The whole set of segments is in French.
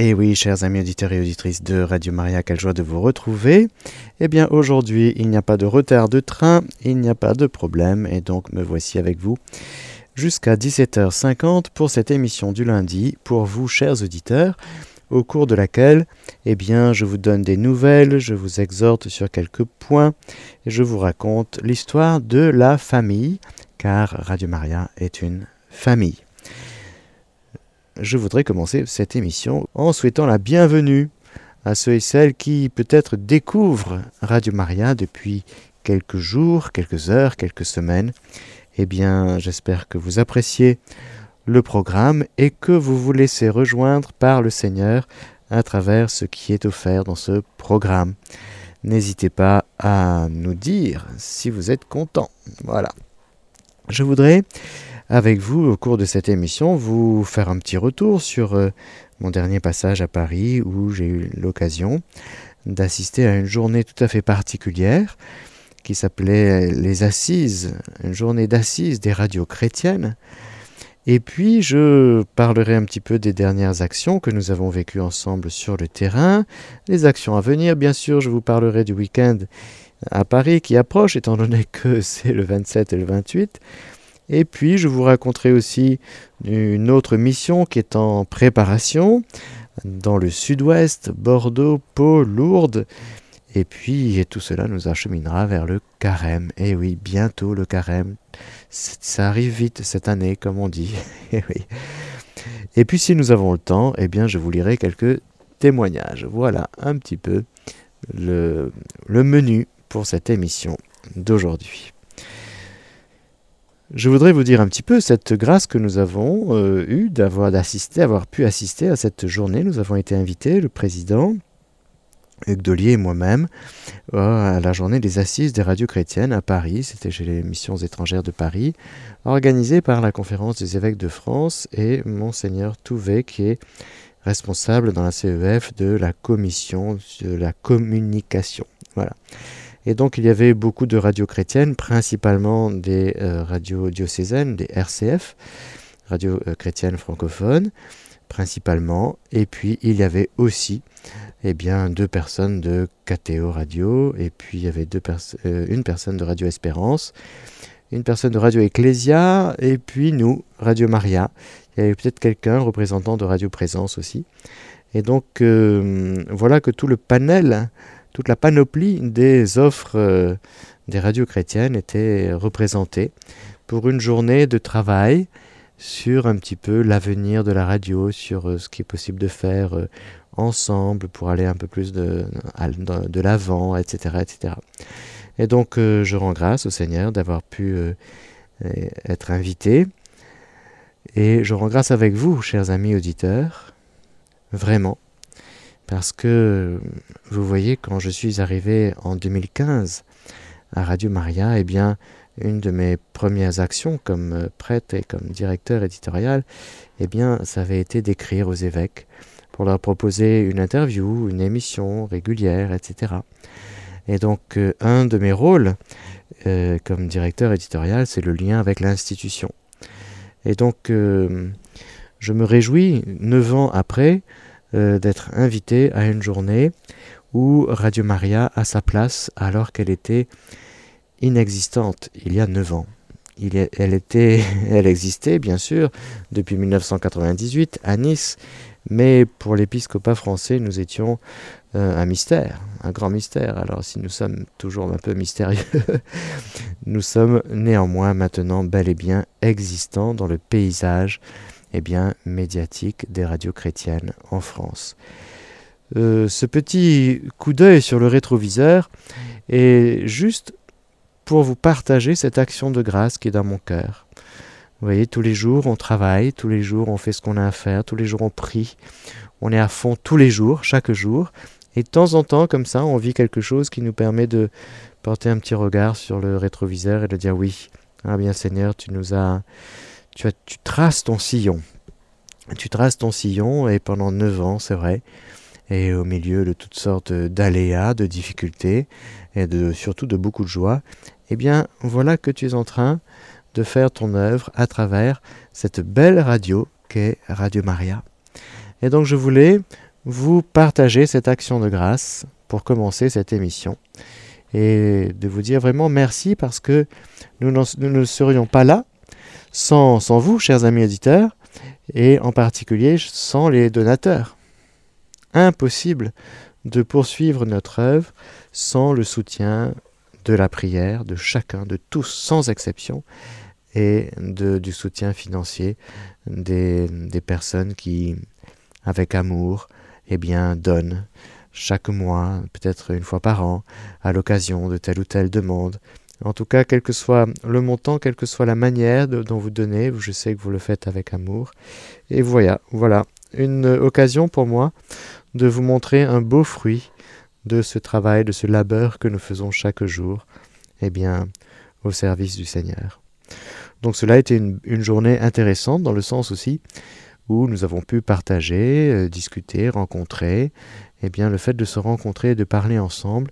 Et oui, chers amis auditeurs et auditrices de Radio Maria, quelle joie de vous retrouver. Eh bien, aujourd'hui, il n'y a pas de retard de train, il n'y a pas de problème, et donc me voici avec vous jusqu'à 17h50 pour cette émission du lundi, pour vous, chers auditeurs, au cours de laquelle, eh bien, je vous donne des nouvelles, je vous exhorte sur quelques points, et je vous raconte l'histoire de la famille, car Radio Maria est une famille je voudrais commencer cette émission en souhaitant la bienvenue à ceux et celles qui peut-être découvrent Radio Maria depuis quelques jours, quelques heures, quelques semaines. Eh bien, j'espère que vous appréciez le programme et que vous vous laissez rejoindre par le Seigneur à travers ce qui est offert dans ce programme. N'hésitez pas à nous dire si vous êtes content. Voilà. Je voudrais avec vous au cours de cette émission, vous faire un petit retour sur euh, mon dernier passage à Paris où j'ai eu l'occasion d'assister à une journée tout à fait particulière qui s'appelait les Assises, une journée d'assises des radios chrétiennes. Et puis je parlerai un petit peu des dernières actions que nous avons vécues ensemble sur le terrain, les actions à venir, bien sûr, je vous parlerai du week-end à Paris qui approche, étant donné que c'est le 27 et le 28. Et puis je vous raconterai aussi une autre mission qui est en préparation dans le sud-ouest, Bordeaux, Pau, Lourdes. Et puis tout cela nous acheminera vers le carême. Et oui, bientôt le carême. Ça arrive vite cette année, comme on dit. Et oui. Et puis si nous avons le temps, eh bien je vous lirai quelques témoignages. Voilà un petit peu le menu pour cette émission d'aujourd'hui. Je voudrais vous dire un petit peu cette grâce que nous avons euh, eue d'avoir d'assister, avoir pu assister à cette journée. Nous avons été invités, le président, Hugues Dollier et moi-même, à la journée des assises des radios chrétiennes à Paris. C'était chez les missions étrangères de Paris, organisée par la conférence des évêques de France et Monseigneur Touvet, qui est responsable dans la CEF de la commission de la communication. Voilà. Et donc il y avait beaucoup de radios chrétiennes, principalement des euh, radios diocésaines, des RCF, radios euh, chrétiennes francophones, principalement. Et puis il y avait aussi eh bien, deux personnes de KTO Radio, et puis il y avait euh, une personne de Radio Espérance, une personne de Radio Ecclesia, et puis nous, Radio Maria. Il y avait peut-être quelqu'un représentant de Radio Présence aussi. Et donc voilà que tout le panel toute la panoplie des offres euh, des radios chrétiennes était représentée pour une journée de travail sur un petit peu l'avenir de la radio, sur euh, ce qui est possible de faire euh, ensemble pour aller un peu plus de, de l'avant, etc., etc. Et donc je rends grâce au Seigneur d'avoir pu être invité. Et je rends grâce avec vous, chers amis auditeurs, vraiment, parce que, vous voyez, quand je suis arrivé en 2015 à Radio Maria, eh bien, une de mes premières actions comme euh, prêtre et comme directeur éditorial, eh bien, ça avait été d'écrire aux évêques pour leur proposer une interview, une émission régulière, etc. Et donc, euh, un de mes rôles euh, comme directeur éditorial, c'est le lien avec l'institution. Et donc, je me réjouis, neuf ans après, euh, d'être invité à une journée où Radio Maria a sa place alors qu'elle était inexistante il y a 9 ans. elle, était, existait bien sûr depuis 1998 à Nice, mais pour l'épiscopat français, nous étions euh, un mystère, un grand mystère. Alors si nous sommes toujours un peu mystérieux, nous sommes néanmoins maintenant bel et bien existants dans le paysage eh bien, médiatique des radios chrétiennes en France. Euh, ce petit coup d'œil sur le rétroviseur est juste pour vous partager cette action de grâce qui est dans mon cœur. Vous voyez, tous les jours on travaille, tous les jours on fait ce qu'on a à faire, tous les jours on prie, on est à fond tous les jours, chaque jour, et de temps en temps, comme ça, on vit quelque chose qui nous permet de porter un petit regard sur le rétroviseur et de dire oui, ah bien Seigneur, tu nous as tu, traces ton sillon. Tu traces ton sillon et pendant neuf ans, c'est vrai, et au milieu de toutes sortes d'aléas, de difficultés et de, surtout de beaucoup de joie, eh bien voilà que tu es en train de faire ton œuvre à travers cette belle radio qu'est Radio Maria. Et donc je voulais vous partager cette action de grâce pour commencer cette émission et de vous dire vraiment merci parce que nous, ne serions pas là sans, vous, chers amis auditeurs, et en particulier sans les donateurs. Impossible de poursuivre notre œuvre sans le soutien de la prière de chacun, de tous, sans exception, et du soutien financier des, des personnes qui, avec amour, eh bien, donnent chaque mois, peut-être une fois par an, à l'occasion de telle ou telle demande. En tout cas, quel que soit le montant, quelle que soit la manière dont vous donnez, je sais que vous le faites avec amour. Et voilà, voilà, une occasion pour moi de vous montrer un beau fruit de ce travail, de ce labeur que nous faisons chaque jour, eh bien, au service du Seigneur. Donc cela a été une, une journée intéressante dans le sens aussi où nous avons pu partager, euh, discuter, rencontrer. Eh bien, le fait de se rencontrer et de parler ensemble,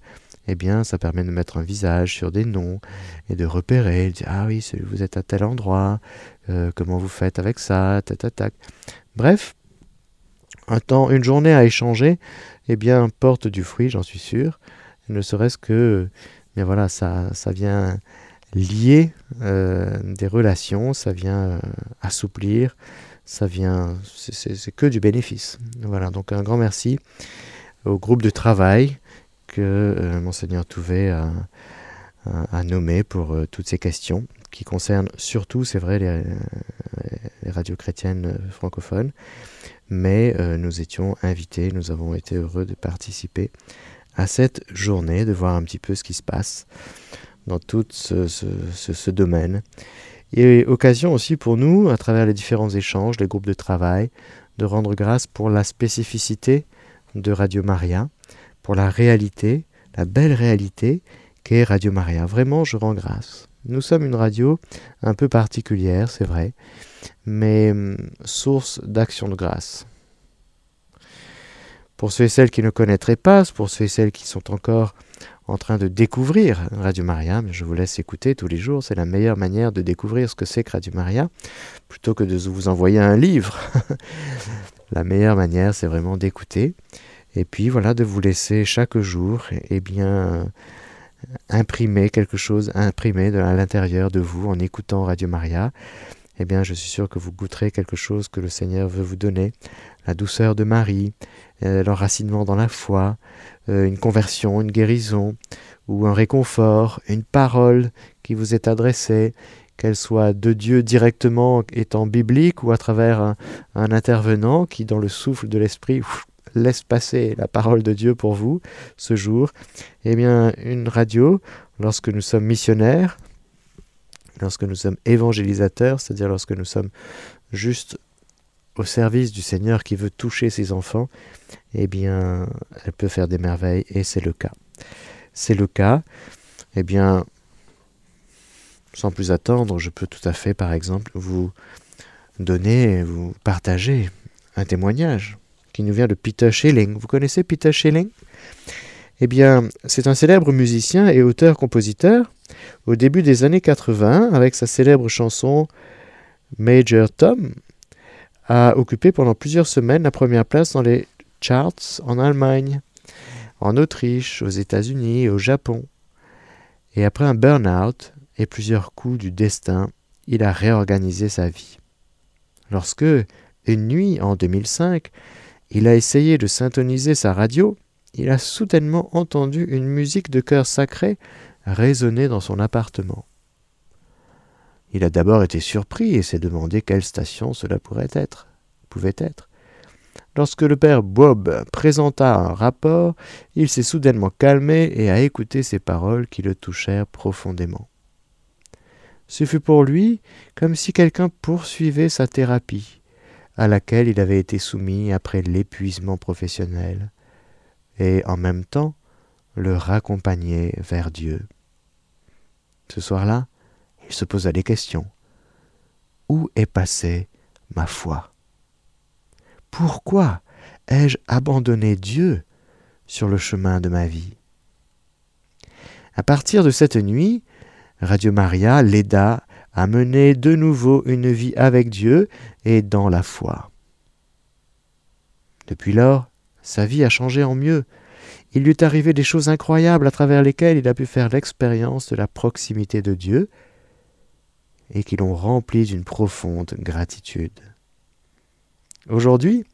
eh bien, ça permet de mettre un visage sur des noms et de repérer, de dire ah oui, vous êtes à tel endroit, euh, comment vous faites avec ça, tac, tac, Bref, un temps, une journée à échanger, eh bien, porte du fruit, j'en suis sûr. Ne serait-ce que, mais voilà, ça, ça vient lier euh, des relations, ça vient assouplir, ça vient, c'est que du bénéfice. Voilà, donc un grand merci au groupe de travail que euh, Monseigneur Touvet a, nommé pour euh, toutes ces questions qui concernent surtout, c'est vrai, les, les, radios chrétiennes francophones, mais euh, nous étions invités, nous avons été heureux de participer à cette journée, de voir un petit peu ce qui se passe dans tout ce, ce, ce, ce domaine. Et occasion aussi pour nous, à travers les différents échanges, les groupes de travail, de rendre grâce pour la spécificité de Radio Maria, pour la réalité, la belle réalité qu'est Radio Maria. Vraiment, je rends grâce. Nous sommes une radio un peu particulière, c'est vrai, mais hum, source d'action de grâce. Pour ceux et celles qui ne connaîtraient pas, pour ceux et celles qui sont encore en train de découvrir Radio Maria, je vous laisse écouter tous les jours, c'est la meilleure manière de découvrir ce que c'est que Radio Maria, plutôt que de vous envoyer un livre. la meilleure manière, c'est vraiment d'écouter, et puis voilà, de vous laisser chaque jour, eh bien, imprimer quelque chose, imprimer à l'intérieur de vous en écoutant Radio Maria. Eh bien, je suis sûr que vous goûterez quelque chose que le Seigneur veut vous donner, la douceur de Marie, euh, l'enracinement dans la foi, euh, une conversion, une guérison, ou un réconfort, une parole qui vous est adressée, qu'elle soit de Dieu directement étant biblique ou à travers un intervenant qui, dans le souffle de l'Esprit, laisse passer la parole de Dieu pour vous ce jour. Eh bien, une radio, lorsque nous sommes missionnaires, lorsque nous sommes évangélisateurs, c'est-à-dire lorsque nous sommes juste au service du Seigneur qui veut toucher ses enfants, eh bien, elle peut faire des merveilles et c'est le cas. C'est le cas. Eh bien, sans plus attendre, je peux tout à fait, par exemple, vous donner, vous partager un témoignage qui nous vient de Peter Schilling. Vous connaissez Peter Schilling Eh bien, c'est un célèbre musicien et auteur-compositeur au début des années 80 avec sa célèbre chanson Major Tom, a occupé pendant plusieurs semaines la première place dans les charts en Allemagne, en Autriche, aux États-Unis au Japon. Et après un burn-out et plusieurs coups du destin, il a réorganisé sa vie. Lorsque, une nuit en 2005, il a essayé de syntoniser sa radio, il a soudainement entendu une musique de chœur sacré résonner dans son appartement. Il a d'abord été surpris et s'est demandé quelle station cela pourrait être, pouvait être. Lorsque le père Bob présenta un rapport, il s'est soudainement calmé et a écouté ces paroles qui le touchèrent profondément. Ce fut pour lui comme si quelqu'un poursuivait sa thérapie, à laquelle il avait été soumis après l'épuisement professionnel, et en même temps le raccompagnait vers Dieu. Ce soir-là, il se posa des questions. Où est passée ma foi? Pourquoi ai-je abandonné Dieu sur le chemin de ma vie? À partir de cette nuit, Radio Maria l'aida à mener de nouveau une vie avec Dieu et dans la foi. Depuis lors, Sa vie a changé en mieux. Il lui est arrivé des choses incroyables à travers lesquelles il a pu faire l'expérience de la proximité de Dieu et qui l'ont rempli d'une profonde gratitude. Aujourd'hui,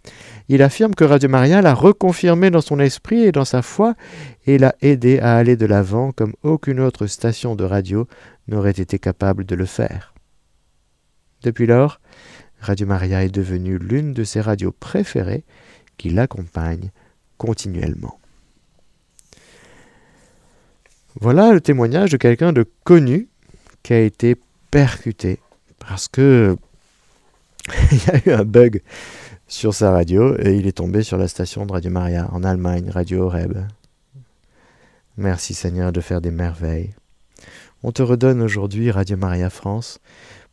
il affirme que Radio Maria l'a reconfirmé dans son esprit et dans sa foi et l'a aidé à aller de l'avant comme aucune autre station de radio n'aurait été capable de le faire. Depuis lors, Radio Maria est devenue l'une de ses radios préférées qui l'accompagne continuellement. Voilà le témoignage de quelqu'un de connu qui a été percuté parce que il y a eu un bug sur sa radio et il est tombé sur la station de Radio Maria en Allemagne, Radio Horeb. Merci Seigneur de faire des merveilles. On te redonne aujourd'hui Radio Maria France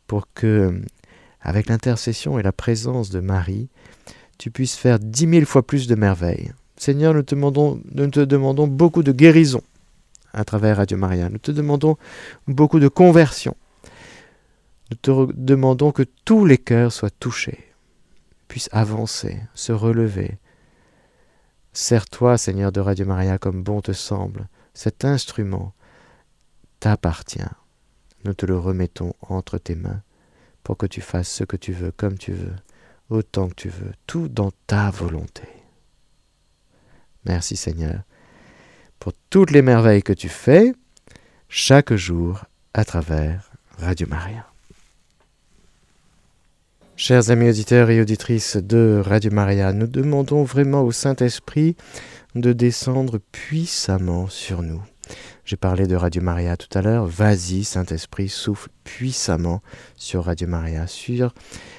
pour que, avec l'intercession et la présence de Marie, tu puisses faire dix mille fois plus de merveilles. Seigneur, nous te demandons, nous te demandons beaucoup de guérison à travers Radio Maria. Nous te demandons beaucoup de conversion. Nous te demandons que tous les cœurs soient touchés puisse avancer, se relever. Sers-toi, Seigneur de Radio Maria, comme bon te semble. Cet instrument t'appartient. Nous te le remettons entre tes mains pour que tu fasses ce que tu veux, comme tu veux, autant que tu veux, tout dans ta volonté. Merci Seigneur pour toutes les merveilles que tu fais chaque jour à travers Radio Maria. Chers amis auditeurs et auditrices de Radio Maria, nous demandons vraiment au Saint-Esprit de descendre puissamment sur nous. J'ai parlé de Radio Maria tout à l'heure. Vas-y, Saint-Esprit, souffle puissamment sur Radio Maria, sur,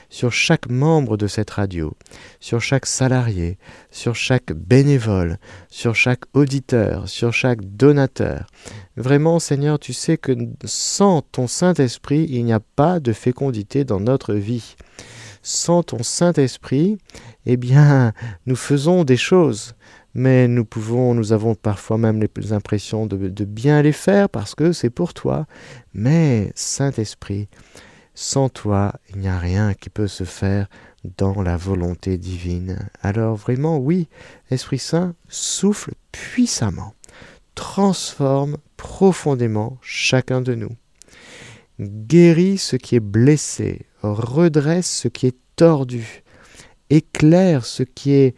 sur chaque membre de cette radio, sur chaque salarié, sur chaque bénévole, sur chaque auditeur, sur chaque donateur. Vraiment, Seigneur, tu sais que sans ton Saint-Esprit, il n'y a pas de fécondité dans notre vie sans ton Saint-Esprit, eh bien, nous faisons des choses, mais nous pouvons, nous avons parfois même les impressions de, de bien les faire parce que c'est pour toi. Mais Saint-Esprit, sans toi, il n'y a rien qui peut se faire dans la volonté divine. Alors vraiment, oui, Esprit Saint souffle puissamment, transforme profondément chacun de nous, guérit ce qui est blessé, redresse ce qui est tordu, éclaire ce qui est,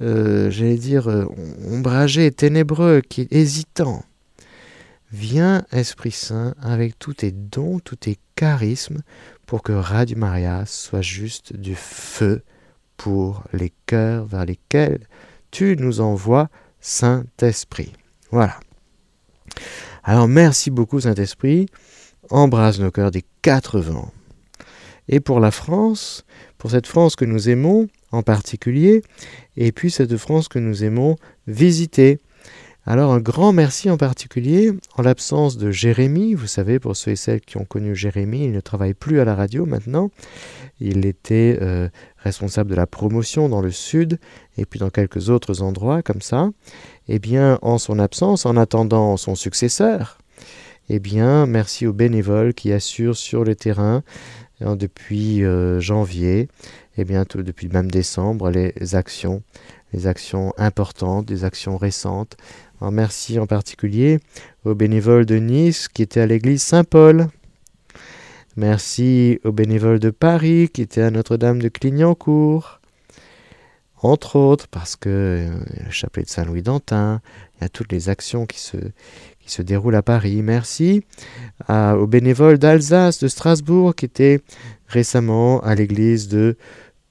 euh, j'allais dire, euh, ombragé, ténébreux, hésitant. Viens, Esprit Saint, avec tous tes dons, tous tes charismes, pour que Radio Maria soit juste du feu pour les cœurs vers lesquels tu nous envoies, Saint-Esprit. Voilà. Alors merci beaucoup, Saint-Esprit. Embrasse nos cœurs des quatre vents et pour la France, pour cette France que nous aimons en particulier, et puis cette France que nous aimons visiter. Alors un grand merci en particulier en l'absence de Jérémie. Vous savez, pour ceux et celles qui ont connu Jérémie, il ne travaille plus à la radio maintenant. Il était euh, responsable de la promotion dans le sud et puis dans quelques autres endroits comme ça. Eh bien, en son absence, en attendant son successeur, eh bien, merci aux bénévoles qui assurent sur le terrain Hein, depuis euh, janvier et bientôt depuis même décembre les actions, les actions importantes, des actions récentes. merci en particulier aux bénévoles de Nice qui étaient à l'église Saint-Paul. Merci aux bénévoles de Paris qui étaient à Notre-Dame de Clignancourt. Entre autres, parce que euh, le chapelet de Saint-Louis d'Antin, il y a toutes les actions qui se, qui se déroule à Paris. Merci aux bénévoles d'Alsace, de Strasbourg, qui étaient récemment à l'église de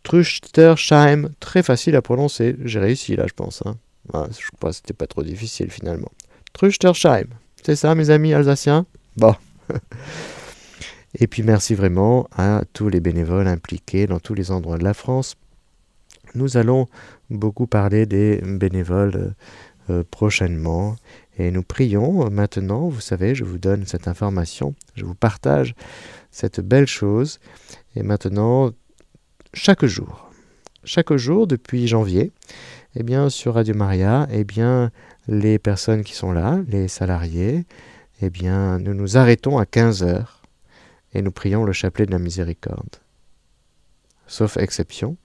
Truchtersheim. Très facile à prononcer. J'ai réussi là, je pense. Hein. je crois que c'était pas trop difficile finalement. Truchtersheim. C'est ça, mes amis alsaciens? Bon. Et puis merci vraiment à tous les bénévoles impliqués dans tous les endroits de la France. Nous allons beaucoup parler des bénévoles euh, prochainement et nous prions maintenant, vous savez, je vous donne cette information, je vous partage cette belle chose. Et maintenant, chaque jour, chaque jour depuis janvier, eh bien, sur Radio Maria, eh bien, les personnes qui sont là, les salariés, eh bien, nous nous arrêtons à 15 heures et nous prions le chapelet de la miséricorde. Sauf exception,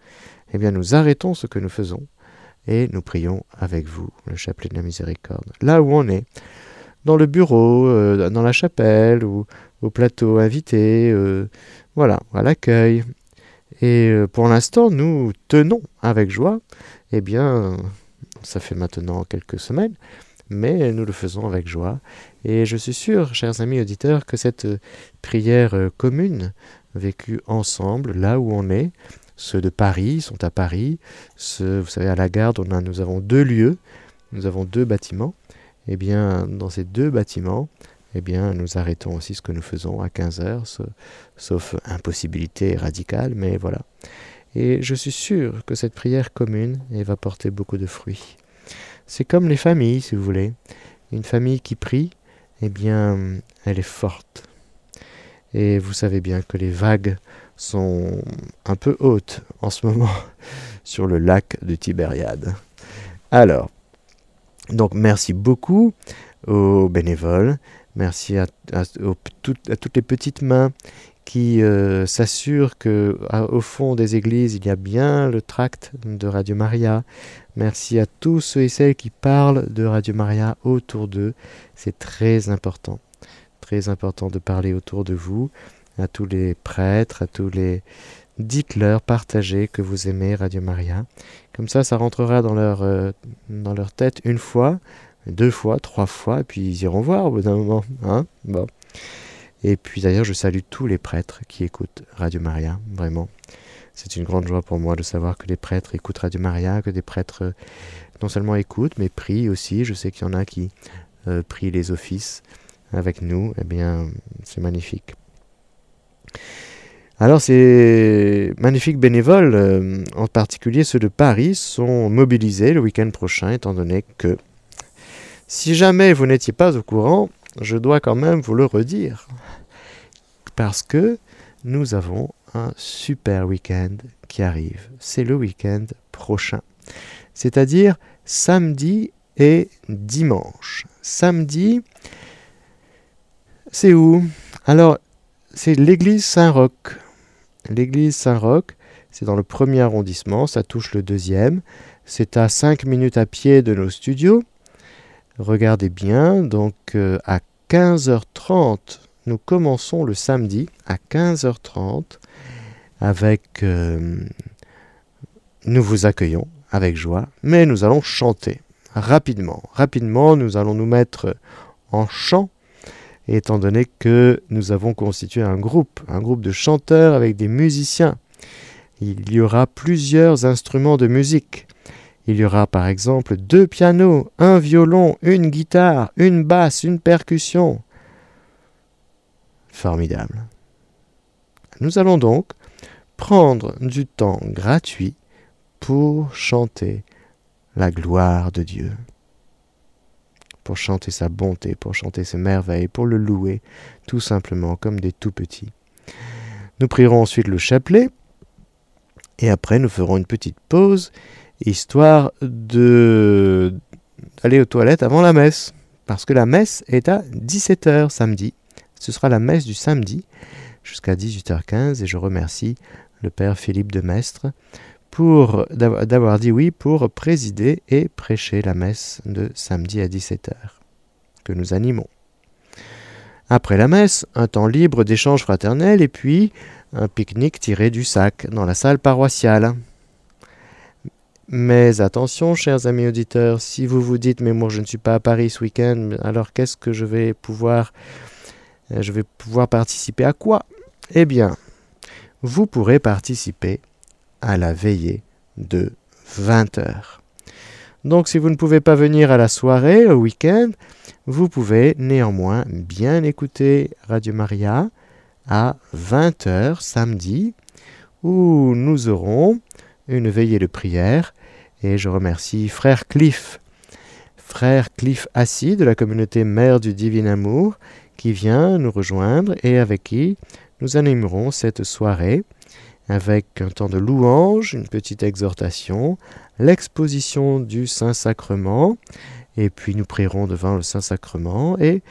eh bien, nous arrêtons ce que nous faisons et nous prions avec vous, le chapelet de la miséricorde. Là où on est, dans le bureau, euh, dans la chapelle ou au plateau invité, euh, voilà, à l'accueil. Et euh, pour l'instant, nous tenons avec joie, eh bien, ça fait maintenant quelques semaines, mais nous le faisons avec joie. Et je suis sûr, chers amis auditeurs, que cette prière commune, vécue ensemble, là où on est, ceux de Paris sont à Paris, ceux, vous savez, à la garde, on a, nous avons deux lieux, nous avons deux bâtiments, eh bien, dans ces deux bâtiments, eh bien, nous arrêtons aussi ce que nous faisons à 15 heures, sauf impossibilité radicale, mais voilà. Et je suis sûr que cette prière commune va porter beaucoup de fruits. C'est comme les familles, si vous voulez. Une famille qui prie, eh bien, elle est forte. Et vous savez bien que les vagues sont un peu hautes en ce moment sur le lac de Tibériade. Alors, donc merci beaucoup aux bénévoles, merci à, toutes les petites mains qui euh, s'assurent que au fond des églises il y a bien le tract de Radio Maria. Merci à tous ceux et celles qui parlent de Radio Maria autour d'eux. C'est très important, très important de parler autour de vous, à tous les prêtres, à tous les dites-leur, partagez que vous aimez Radio Maria. Comme ça, ça rentrera dans leur, euh, dans leur tête une fois, deux fois, trois fois, et puis ils iront voir au bout d'un moment. Hein bon. Et puis d'ailleurs, je salue tous les prêtres qui écoutent Radio Maria, vraiment. C'est une grande joie pour moi de savoir que les prêtres écoutent Radio Maria, que des prêtres euh, non seulement écoutent, mais prient aussi. Je sais qu'il y en a qui euh, prient les offices avec nous. Eh bien, c'est magnifique. Alors ces magnifiques bénévoles, euh, en particulier ceux de Paris, sont mobilisés le week-end prochain, étant donné que si jamais vous n'étiez pas au courant, je dois quand même vous le redire. Parce que nous avons un super week-end qui arrive. C'est le week-end prochain. C'est-à-dire samedi et dimanche. Samedi, c'est où? Alors, c'est l'église Saint-Roch l'église Saint-Roch. C'est dans le premier arrondissement, ça touche le deuxième. C'est à 5 minutes à pied de nos studios. Regardez bien, donc euh, à 15h30, nous commençons le samedi à 15h30 avec... Euh, nous vous accueillons avec joie, mais nous allons chanter rapidement. Rapidement, nous allons nous mettre en chant étant donné que nous avons constitué un groupe, un groupe de chanteurs avec des musiciens. Il y aura plusieurs instruments de musique. Il y aura par exemple deux pianos, un violon, une guitare, une basse, une percussion. Formidable. Nous allons donc prendre du temps gratuit pour chanter la gloire de Dieu pour chanter sa bonté, pour chanter ses merveilles, pour le louer, tout simplement comme des tout petits. Nous prierons ensuite le chapelet, et après nous ferons une petite pause, histoire de d'aller aux toilettes avant la messe, parce que la messe est à 17h samedi. Ce sera la messe du samedi jusqu'à 18h15, et je remercie le Père Philippe de Mestre pour d'avoir dit oui pour présider et prêcher la messe de samedi à 17h que nous animons. Après la messe, un temps libre d'échange fraternel et puis un pique-nique tiré du sac dans la salle paroissiale. Mais attention, chers amis auditeurs, si vous vous dites mais moi je ne suis pas à Paris ce week-end, alors qu'est-ce que je vais pouvoir euh, je vais pouvoir participer à quoi? Eh bien, vous pourrez participer à la veillée de 20 heures. Donc si vous ne pouvez pas venir à la soirée, au week-end, vous pouvez néanmoins bien écouter Radio Maria à 20h samedi, où nous aurons une veillée de prière. Et je remercie Frère Cliff, Frère Cliff Assis de la communauté Mère du Divin Amour, qui vient nous rejoindre et avec qui nous animerons cette soirée avec un temps de louange, une petite exhortation, l'exposition du Saint-Sacrement, et puis nous prierons devant le Saint-Sacrement, et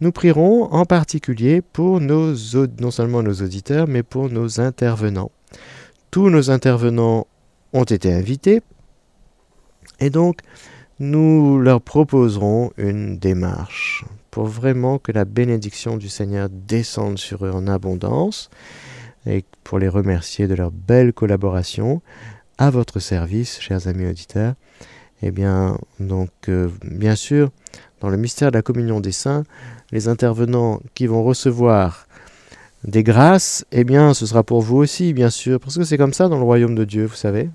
nous prierons en particulier pour nos, non seulement nos auditeurs, mais pour nos intervenants. Tous nos intervenants ont été invités Et donc, nous leur proposerons une démarche pour vraiment que la bénédiction du Seigneur descende sur eux en abondance et pour les remercier de leur belle collaboration à votre service, chers amis auditeurs. Eh bien, donc, euh, bien sûr, dans le mystère de la communion des saints, les intervenants qui vont recevoir des grâces, eh bien, ce sera pour vous aussi, bien sûr, parce que c'est comme ça dans le royaume de Dieu, vous savez.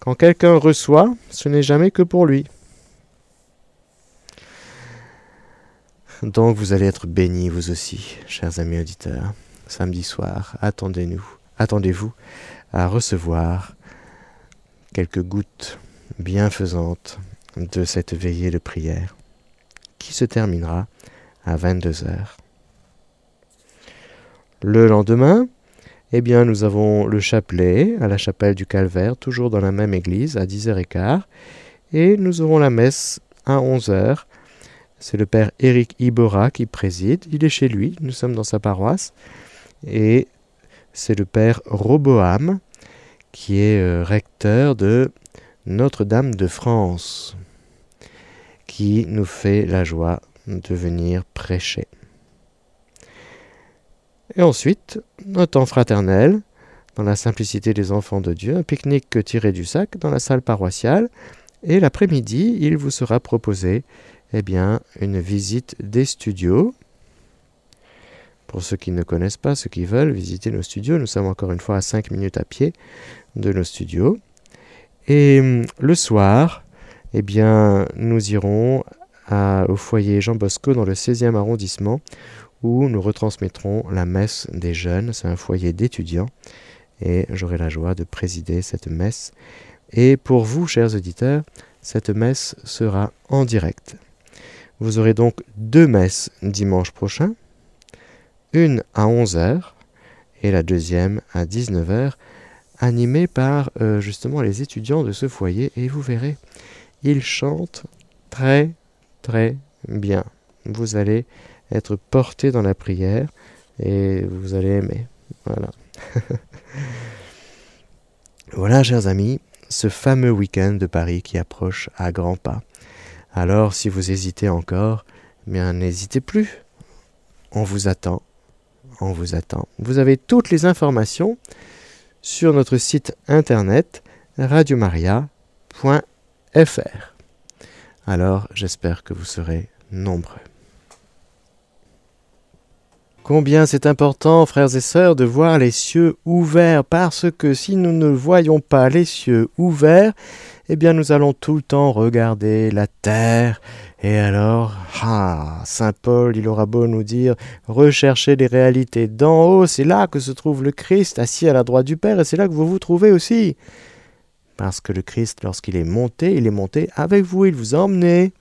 Quand quelqu'un reçoit, ce n'est jamais que pour lui. Donc vous allez être bénis, vous aussi, chers amis auditeurs. Samedi soir, attendez-nous, attendez-vous à recevoir quelques gouttes bienfaisantes de cette veillée de prière qui se terminera à 22 heures. Le lendemain, eh bien, nous avons le chapelet à la chapelle du Calvaire, toujours dans la même église, à 10h15, et nous aurons la messe à 11h. C'est le père Éric Ibora qui préside. Il est chez lui, nous sommes dans sa paroisse. Et c'est le père Roboam qui est euh, recteur de Notre-Dame de France, qui nous fait la joie de venir prêcher. Et ensuite, un temps fraternel, dans la simplicité des enfants de Dieu, un pique-nique tiré du sac dans la salle paroissiale, et l'après-midi, il vous sera proposé eh bien, une visite des studios. Pour ceux qui ne connaissent pas, ceux qui veulent visiter nos studios, nous sommes encore une fois à 5 minutes à pied de nos studios. Et hum, le soir, eh bien, nous irons au foyer Jean Bosco dans le 16e arrondissement où nous retransmettrons la messe des jeunes. C'est un foyer d'étudiants et j'aurai la joie de présider cette messe. Et pour vous, chers auditeurs, cette messe sera en direct. Vous aurez donc deux messes dimanche prochain, une à 11h et la deuxième à 19h, animée par euh, justement les étudiants de ce foyer. Et vous verrez, ils chantent très très bien. Vous allez être porté dans la prière et vous allez aimer. Voilà. voilà, chers amis, ce fameux week-end de Paris qui approche à grands pas. Alors, si vous hésitez encore, eh bien n'hésitez plus. On vous attend. On vous attend. Vous avez toutes les informations sur notre site internet radiomaria.fr. Alors, j'espère que vous serez nombreux. Combien c'est important, frères et sœurs, de voir les cieux ouverts, parce que si nous ne voyons pas les cieux ouverts, eh bien nous allons tout le temps regarder la terre. Et alors, ah, Saint Paul, il aura beau nous dire, recherchez les réalités d'en haut, c'est là que se trouve le Christ, assis à la droite du Père, et c'est là que vous vous trouvez aussi. Parce que le Christ, lorsqu'il est monté, il est monté avec vous, il vous a emmené.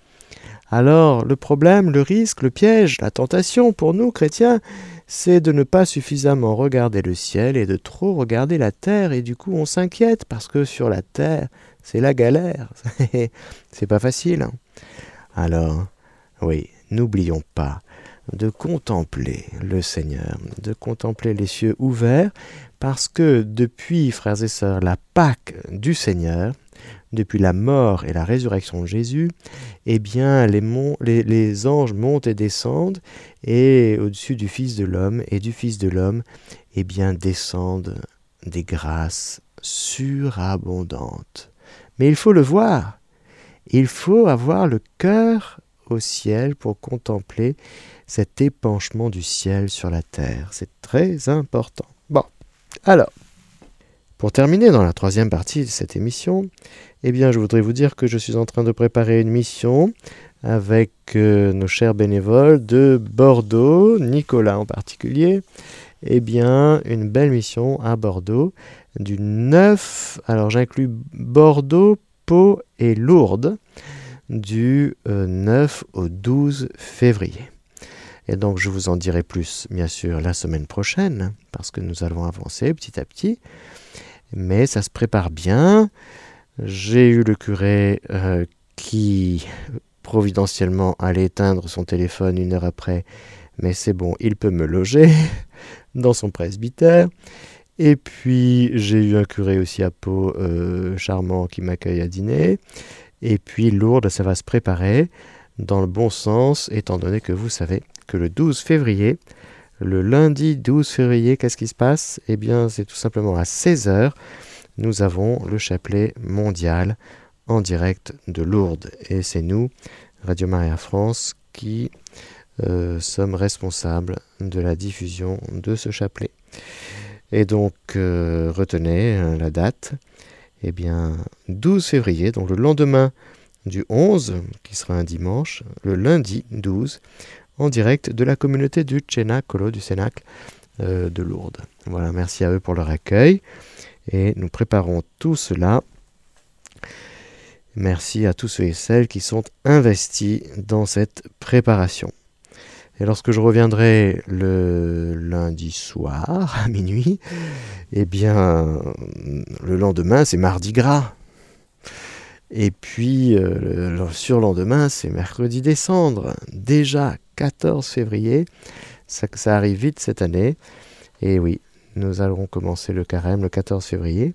Alors, le problème, le risque, le piège, la tentation pour nous, chrétiens, c'est de ne pas suffisamment regarder le ciel et de trop regarder la terre, et du coup on s'inquiète, parce que sur la terre, c'est la galère. c'est pas facile. Hein. Alors, oui, n'oublions pas de contempler le Seigneur, de contempler les cieux ouverts, parce que depuis, frères et sœurs, la Pâque du Seigneur, depuis la mort et la résurrection de Jésus, eh bien, les, anges montent et descendent, et au-dessus du Fils de l'homme et du Fils de l'homme, eh bien, descendent des grâces surabondantes. Mais il faut le voir. Il faut avoir le cœur au ciel pour contempler cet épanchement du ciel sur la terre. C'est très important. Bon, alors, pour terminer dans la troisième partie de cette émission, eh bien, je voudrais vous dire que je suis en train de préparer une mission avec euh, nos chers bénévoles de Bordeaux, Nicolas en particulier. Eh bien, une belle mission à Bordeaux du 9, alors j'inclus Bordeaux, Pau et Lourdes, du 9 euh, au 12 février. Et donc je vous en dirai plus, bien sûr, la semaine prochaine, parce que nous allons avancer petit à petit. Mais ça se prépare bien. J'ai eu le curé euh, qui, providentiellement, allait éteindre son téléphone une heure après. Mais c'est bon, il peut me loger dans son presbytère. Et puis j'ai eu un curé aussi à Pau, euh, charmant, qui m'accueille à dîner. Et puis Lourdes, ça va se préparer dans le bon sens, étant donné que vous savez que le 12 février, le lundi 12 février, qu'est-ce qui se passe? Eh bien, c'est tout simplement à 16h, nous avons le chapelet mondial en direct de Lourdes. Et c'est nous, Radio Maria France, qui euh, sommes responsables de la diffusion de ce chapelet. Et donc, euh, retenez hein, la date, eh bien, 12 février, donc le lendemain du 11, qui sera un dimanche, le lundi 12, en direct de la communauté du Cenacolo, du Cénacle euh, de Lourdes. Voilà, merci à eux pour leur accueil. Et nous préparons tout cela. Merci à tous ceux et celles qui sont investis dans cette préparation. Et lorsque je reviendrai le lundi soir à minuit, eh bien, le lendemain, c'est mardi gras. Et puis, euh, le surlendemain, c'est mercredi décembre. Déjà 14 février, ça, arrive vite cette année. Et oui, nous allons commencer le carême le 14 février.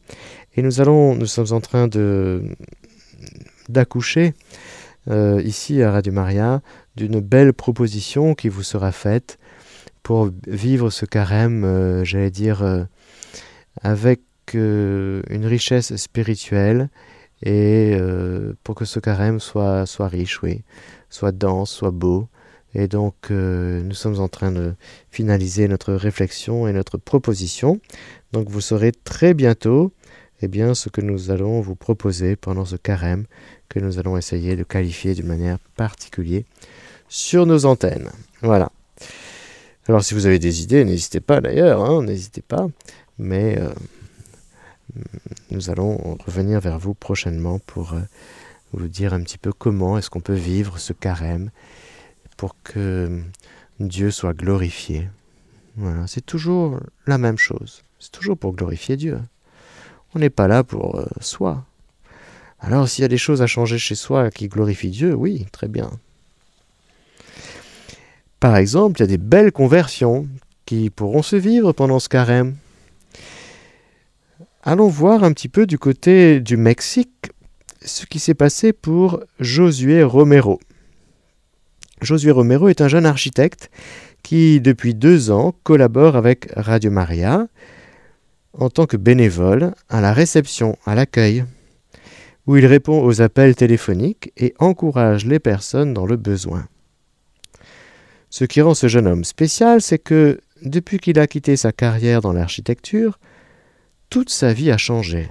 Et nous allons, nous sommes en train d'accoucher euh, ici à Radio Maria d'une belle proposition qui vous sera faite pour vivre ce carême, euh, j'allais dire, euh, avec une richesse spirituelle et pour que ce carême soit, soit riche, oui, soit dense, soit beau. Et donc, nous sommes en train de finaliser notre réflexion et notre proposition. Donc, vous saurez très bientôt eh bien, ce que nous allons vous proposer pendant ce carême que nous allons essayer de qualifier d'une manière particulière sur nos antennes. Voilà. Alors si vous avez des idées, n'hésitez pas d'ailleurs, hein, n'hésitez pas. Mais euh, nous allons revenir vers vous prochainement pour euh, vous dire un petit peu comment est-ce qu'on peut vivre ce carême pour que Dieu soit glorifié. Voilà, c'est toujours la même chose. C'est toujours pour glorifier Dieu. On n'est pas là pour euh, soi. Alors s'il y a des choses à changer chez soi qui glorifient Dieu, oui, très bien. Par exemple, il y a des belles conversions qui pourront se vivre pendant ce carême. Allons voir un petit peu du côté du Mexique ce qui s'est passé pour Josué Romero. Josué Romero est un jeune architecte qui, depuis deux ans, collabore avec Radio Maria en tant que bénévole à la réception, à l'accueil, où il répond aux appels téléphoniques et encourage les personnes dans le besoin. Ce qui rend ce jeune homme spécial, c'est que, depuis qu'il a quitté sa carrière dans l'architecture, toute sa vie a changé.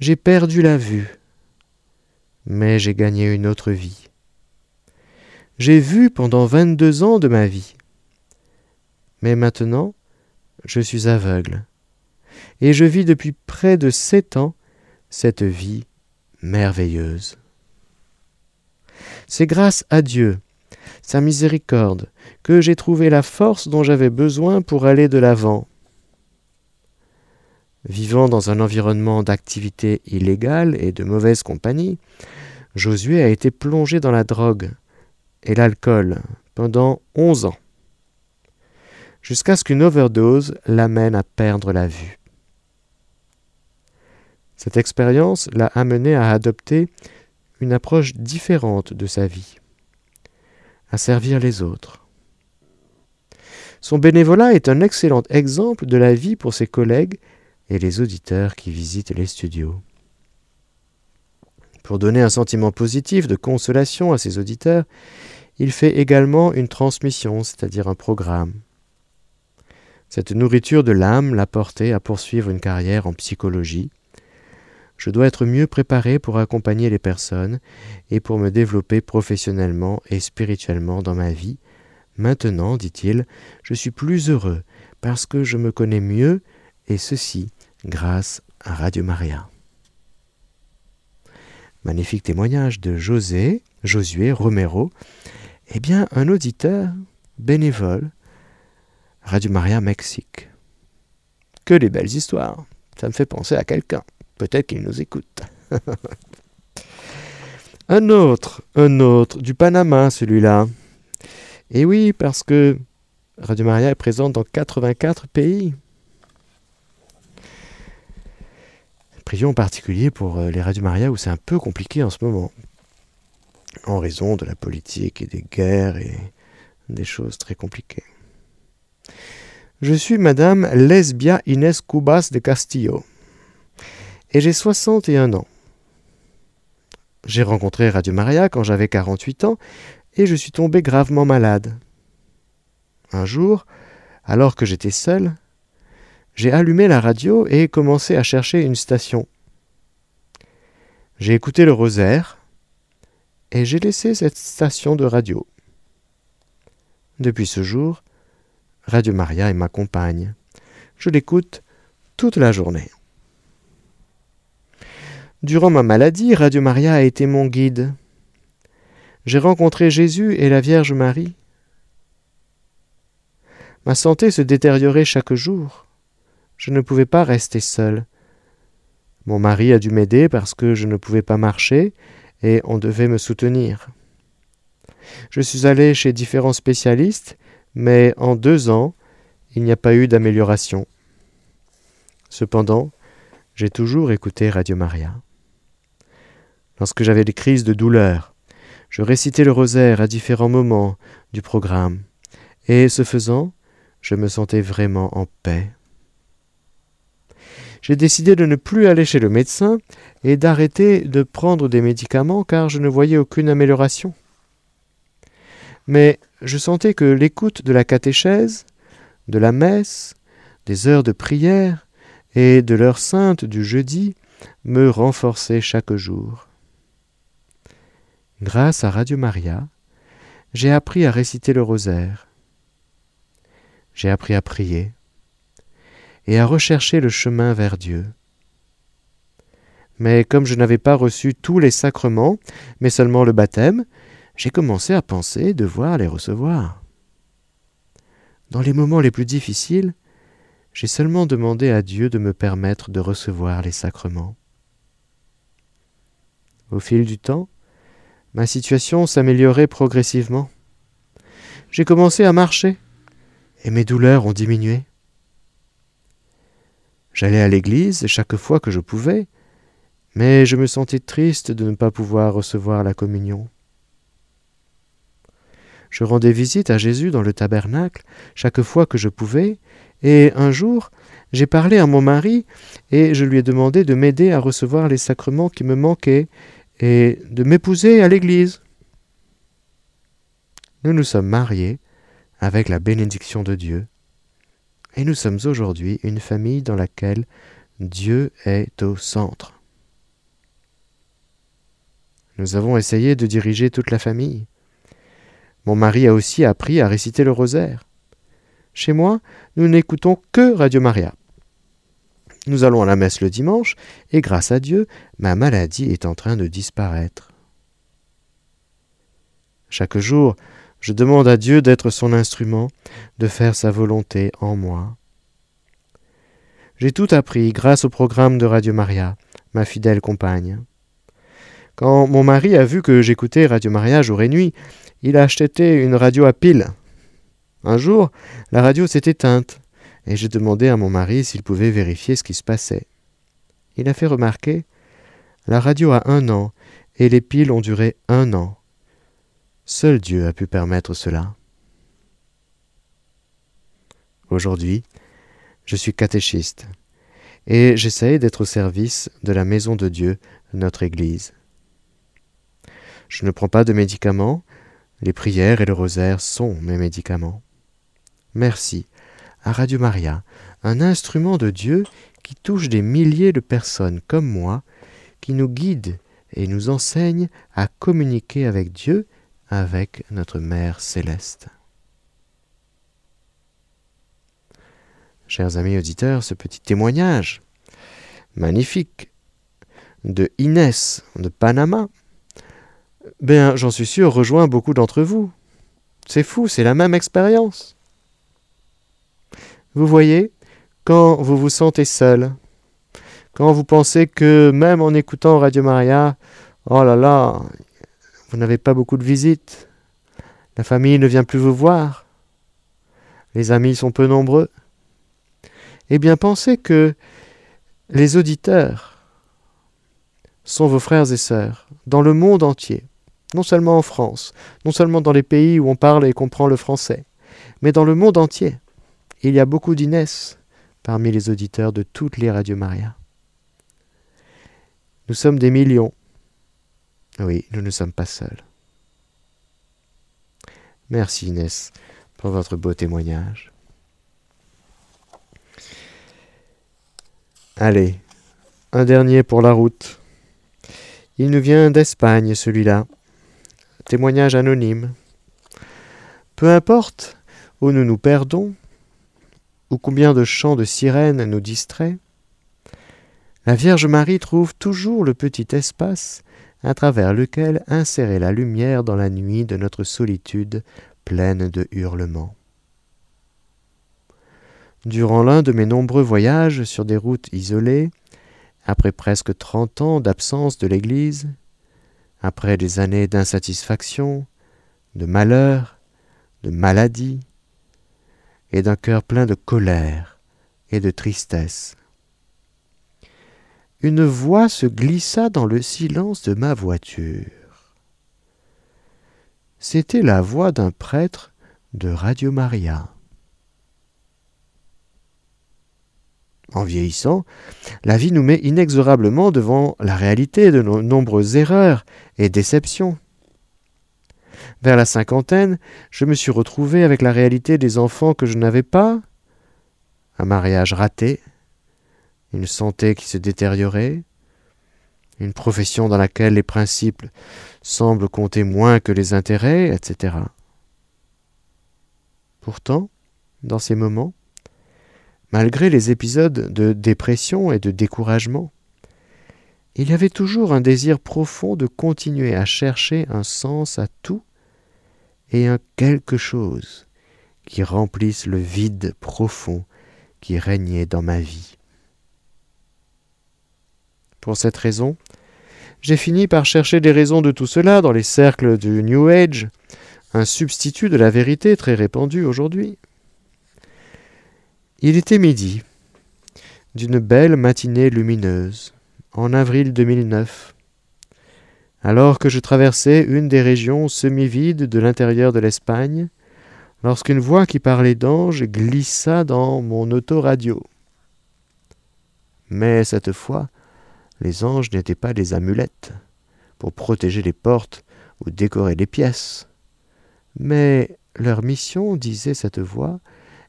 J'ai perdu la vue, mais j'ai gagné une autre vie. J'ai vu pendant 22 ans de ma vie, mais maintenant, je suis aveugle, et je vis depuis près de sept ans cette vie merveilleuse. C'est grâce à Dieu, sa miséricorde, que j'ai trouvé la force dont j'avais besoin pour aller de l'avant. Vivant dans un environnement d'activité illégale et de mauvaise compagnie, Josué a été plongé dans la drogue et l'alcool pendant onze ans jusqu'à ce qu'une overdose l'amène à perdre la vue. Cette expérience l'a amené à adopter une approche différente de sa vie, à servir les autres. Son bénévolat est un excellent exemple de la vie pour ses collègues et les auditeurs qui visitent les studios. Pour donner un sentiment positif de consolation à ses auditeurs, il fait également une transmission, c'est-à-dire un programme. Cette nourriture de l'âme l'a porté à poursuivre une carrière en psychologie. Je dois être mieux préparé pour accompagner les personnes et pour me développer professionnellement et spirituellement dans ma vie. Maintenant, dit-il, je suis plus heureux parce que je me connais mieux et ceci grâce à Radio Maria. Magnifique témoignage de José, Josué Romero. Eh bien, un auditeur bénévole Radio Maria Mexique. Que les belles histoires. Ça me fait penser à quelqu'un. Peut-être qu'il nous écoute. un autre, un autre, du Panama celui-là. Et oui, parce que Radio Maria est présente dans 84 pays. Prions en particulier pour euh, les Radio Maria où c'est un peu compliqué en ce moment, en raison de la politique et des guerres et des choses très compliquées. Je suis Madame Lesbia Inés Cubas de Castillo et j'ai 61 ans. J'ai rencontré Radio Maria quand j'avais 48 ans et je suis tombé gravement malade. Un jour, alors que j'étais seul, j'ai allumé la radio et commencé à chercher une station. J'ai écouté le rosaire et j'ai laissé cette station de radio. Depuis ce jour, Radio Maria est ma compagne. Je l'écoute toute la journée. Durant ma maladie, Radio Maria a été mon guide. J'ai rencontré Jésus et la Vierge Marie. Ma santé se détériorait chaque jour. Je ne pouvais pas rester seul. Mon mari a dû m'aider parce que je ne pouvais pas marcher et on devait me soutenir. Je suis allé chez différents spécialistes, mais en deux ans, il n'y a pas eu d'amélioration. Cependant, j'ai toujours écouté Radio Maria. Lorsque j'avais des crises de douleur, je récitais le rosaire à différents moments du programme, et ce faisant, je me sentais vraiment en paix. J'ai décidé de ne plus aller chez le médecin et d'arrêter de prendre des médicaments car je ne voyais aucune amélioration. Mais je sentais que l'écoute de la catéchèse, de la messe, des heures de prière et de l'heure sainte du jeudi me renforçait chaque jour. Grâce à Radio Maria, j'ai appris à réciter le rosaire. J'ai appris à prier et à rechercher le chemin vers Dieu. Mais comme je n'avais pas reçu tous les sacrements, mais seulement le baptême, j'ai commencé à penser devoir les recevoir. Dans les moments les plus difficiles, j'ai seulement demandé à Dieu de me permettre de recevoir les sacrements. Au fil du temps, ma situation s'améliorait progressivement. J'ai commencé à marcher, et mes douleurs ont diminué. J'allais à l'église chaque fois que je pouvais, mais je me sentais triste de ne pas pouvoir recevoir la communion. Je rendais visite à Jésus dans le tabernacle chaque fois que je pouvais, et un jour j'ai parlé à mon mari et je lui ai demandé de m'aider à recevoir les sacrements qui me manquaient et de m'épouser à l'église. Nous nous sommes mariés avec la bénédiction de Dieu et nous sommes aujourd'hui une famille dans laquelle Dieu est au centre. Nous avons essayé de diriger toute la famille. Mon mari a aussi appris à réciter le rosaire. Chez moi, nous n'écoutons que Radio Maria. Nous allons à la messe le dimanche, et grâce à Dieu, ma maladie est en train de disparaître. Chaque jour, je demande à Dieu d'être son instrument, de faire sa volonté en moi. J'ai tout appris grâce au programme de Radio Maria, ma fidèle compagne. Quand mon mari a vu que j'écoutais Radio Maria jour et nuit, il a acheté une radio à pile. Un jour, la radio s'est éteinte, et j'ai demandé à mon mari s'il pouvait vérifier ce qui se passait. Il a fait remarquer La radio a un an, et les piles ont duré un an. Seul Dieu a pu permettre cela. Aujourd'hui, je suis catéchiste et j'essaye d'être au service de la maison de Dieu, notre Église. Je ne prends pas de médicaments, les prières et le rosaire sont mes médicaments. Merci à Radio Maria, un instrument de Dieu qui touche des milliers de personnes comme moi, qui nous guide et nous enseigne à communiquer avec Dieu avec notre Mère céleste. Chers amis auditeurs, ce petit témoignage magnifique de Inès de Panama, ben j'en suis sûr rejoint beaucoup d'entre vous. C'est fou, c'est la même expérience. Vous voyez, quand vous vous sentez seul, quand vous pensez que même en écoutant Radio Maria, oh là là, vous n'avez pas beaucoup de visites. La famille ne vient plus vous voir. Les amis sont peu nombreux. Eh bien, pensez que les auditeurs sont vos frères et sœurs, dans le monde entier, non seulement en France, non seulement dans les pays où on parle et comprend le français, mais dans le monde entier. Il y a beaucoup d'Inès parmi les auditeurs de toutes les radios Maria. Nous sommes des millions. Oui, nous ne sommes pas seuls. Merci Inès pour votre beau témoignage. Allez, un dernier pour la route. Il nous vient d'Espagne, celui-là. Témoignage anonyme. Peu importe où nous nous perdons, ou combien de chants de sirènes nous distraient, la Vierge Marie trouve toujours le petit espace à travers lequel insérer la lumière dans la nuit de notre solitude pleine de hurlements. Durant l'un de mes nombreux voyages sur des routes isolées, après presque trente ans d'absence de l'Église, après des années d'insatisfaction, de malheur, de maladie, et d'un cœur plein de colère et de tristesse, une voix se glissa dans le silence de ma voiture. C'était la voix d'un prêtre de Radio Maria. En vieillissant, la vie nous met inexorablement devant la réalité de nos nombreuses erreurs et déceptions. Vers la cinquantaine, je me suis retrouvé avec la réalité des enfants que je n'avais pas, un mariage raté, une santé qui se détériorait, une profession dans laquelle les principes semblent compter moins que les intérêts, etc. Pourtant, dans ces moments, malgré les épisodes de dépression et de découragement, il y avait toujours un désir profond de continuer à chercher un sens à tout et un quelque chose qui remplisse le vide profond qui régnait dans ma vie. Pour cette raison, j'ai fini par chercher des raisons de tout cela dans les cercles du New Age, un substitut de la vérité très répandu aujourd'hui. Il était midi, d'une belle matinée lumineuse, en avril 2009, alors que je traversais une des régions semi-vides de l'intérieur de l'Espagne, lorsqu'une voix qui parlait d'ange glissa dans mon autoradio. Mais cette fois, les anges n'étaient pas des amulettes pour protéger les portes ou décorer les pièces. Mais leur mission, disait cette voix,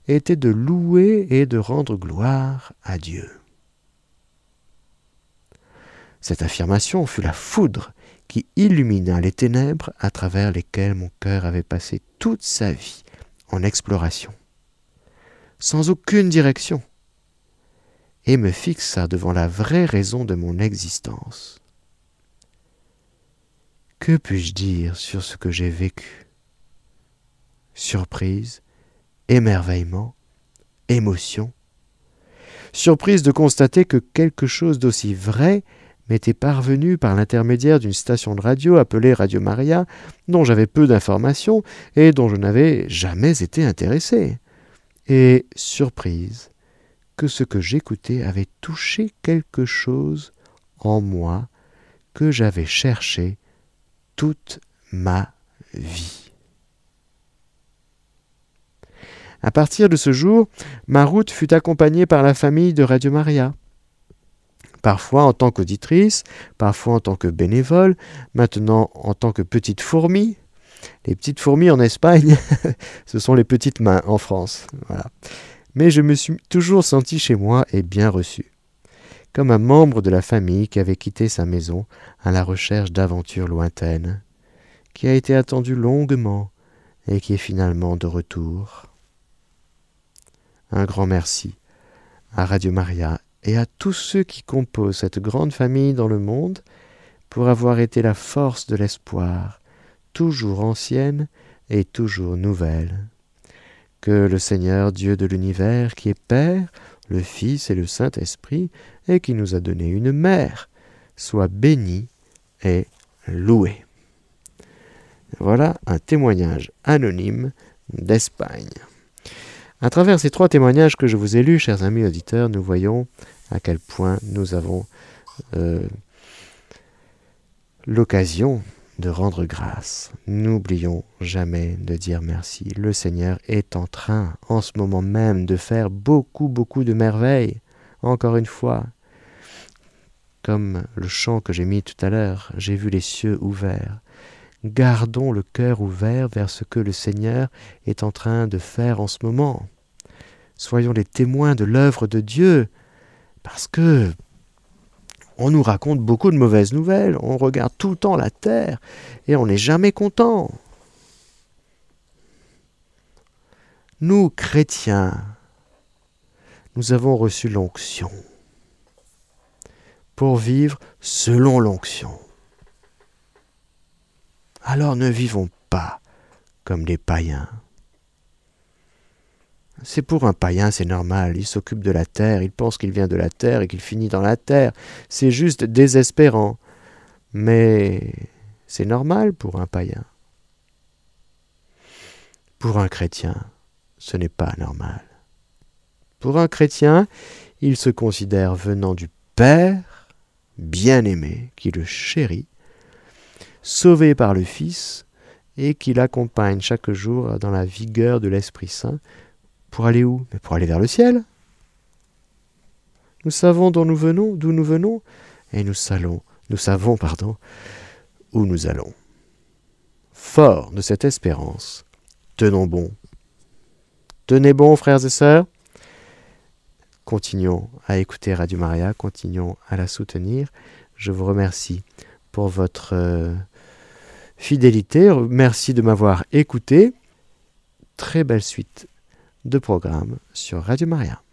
était de louer et de rendre gloire à Dieu. Cette affirmation fut la foudre qui illumina les ténèbres à travers lesquelles mon cœur avait passé toute sa vie en exploration, sans aucune direction, et me fixa devant la vraie raison de mon existence. Que puis-je dire sur ce que j'ai vécu? Surprise, émerveillement, émotion. Surprise de constater que quelque chose d'aussi vrai m'était parvenu par l'intermédiaire d'une station de radio appelée Radio Maria, dont j'avais peu d'informations et dont je n'avais jamais été intéressé. Et surprise que ce que j'écoutais avait touché quelque chose en moi que j'avais cherché toute ma vie. À partir de ce jour, ma route fut accompagnée par la famille de Radio Maria. Parfois en tant qu'auditrice, parfois en tant que bénévole, maintenant en tant que petite fourmi. Les petites fourmis en Espagne, ce sont les petites mains en France. Voilà mais je me suis toujours senti chez moi et bien reçu, comme un membre de la famille qui avait quitté sa maison à la recherche d'aventures lointaines, qui a été attendu longuement et qui est finalement de retour. Un grand merci à Radio Maria et à tous ceux qui composent cette grande famille dans le monde pour avoir été la force de l'espoir, toujours ancienne et toujours nouvelle que le Seigneur Dieu de l'univers, qui est Père, le Fils et le Saint-Esprit, et qui nous a donné une mère, soit béni et loué. Voilà un témoignage anonyme d'Espagne. À travers ces trois témoignages que je vous ai lus, chers amis auditeurs, nous voyons à quel point nous avons euh, l'occasion de rendre grâce. N'oublions jamais de dire merci. Le Seigneur est en train, en ce moment même, de faire beaucoup, beaucoup de merveilles. Encore une fois, comme le chant que j'ai mis tout à l'heure, j'ai vu les cieux ouverts. Gardons le cœur ouvert vers ce que le Seigneur est en train de faire en ce moment. Soyons les témoins de l'œuvre de Dieu, parce que on nous raconte beaucoup de mauvaises nouvelles, on regarde tout le temps la terre et on n'est jamais content. Nous, chrétiens, nous avons reçu l'onction pour vivre selon l'onction. Alors ne vivons pas comme les païens. C'est pour un païen, c'est normal, il s'occupe de la terre, il pense qu'il vient de la terre et qu'il finit dans la terre. C'est juste désespérant. Mais c'est normal pour un païen. Pour un chrétien, ce n'est pas normal. Pour un chrétien, il se considère venant du Père, bien-aimé, qui le chérit, sauvé par le Fils, et qui l'accompagne chaque jour dans la vigueur de l'Esprit Saint, pour aller où? Mais pour aller vers le ciel. Nous savons d'où nous venons, d'où nous venons, et nous savons, nous savons, pardon, où nous allons. Fort de cette espérance, tenons bon. Tenez bon, frères et sœurs. Continuons à écouter Radio Maria, continuons à la soutenir. Je vous remercie pour votre euh, fidélité. Merci de m'avoir écouté. Très belle suite de programme sur Radio Maria.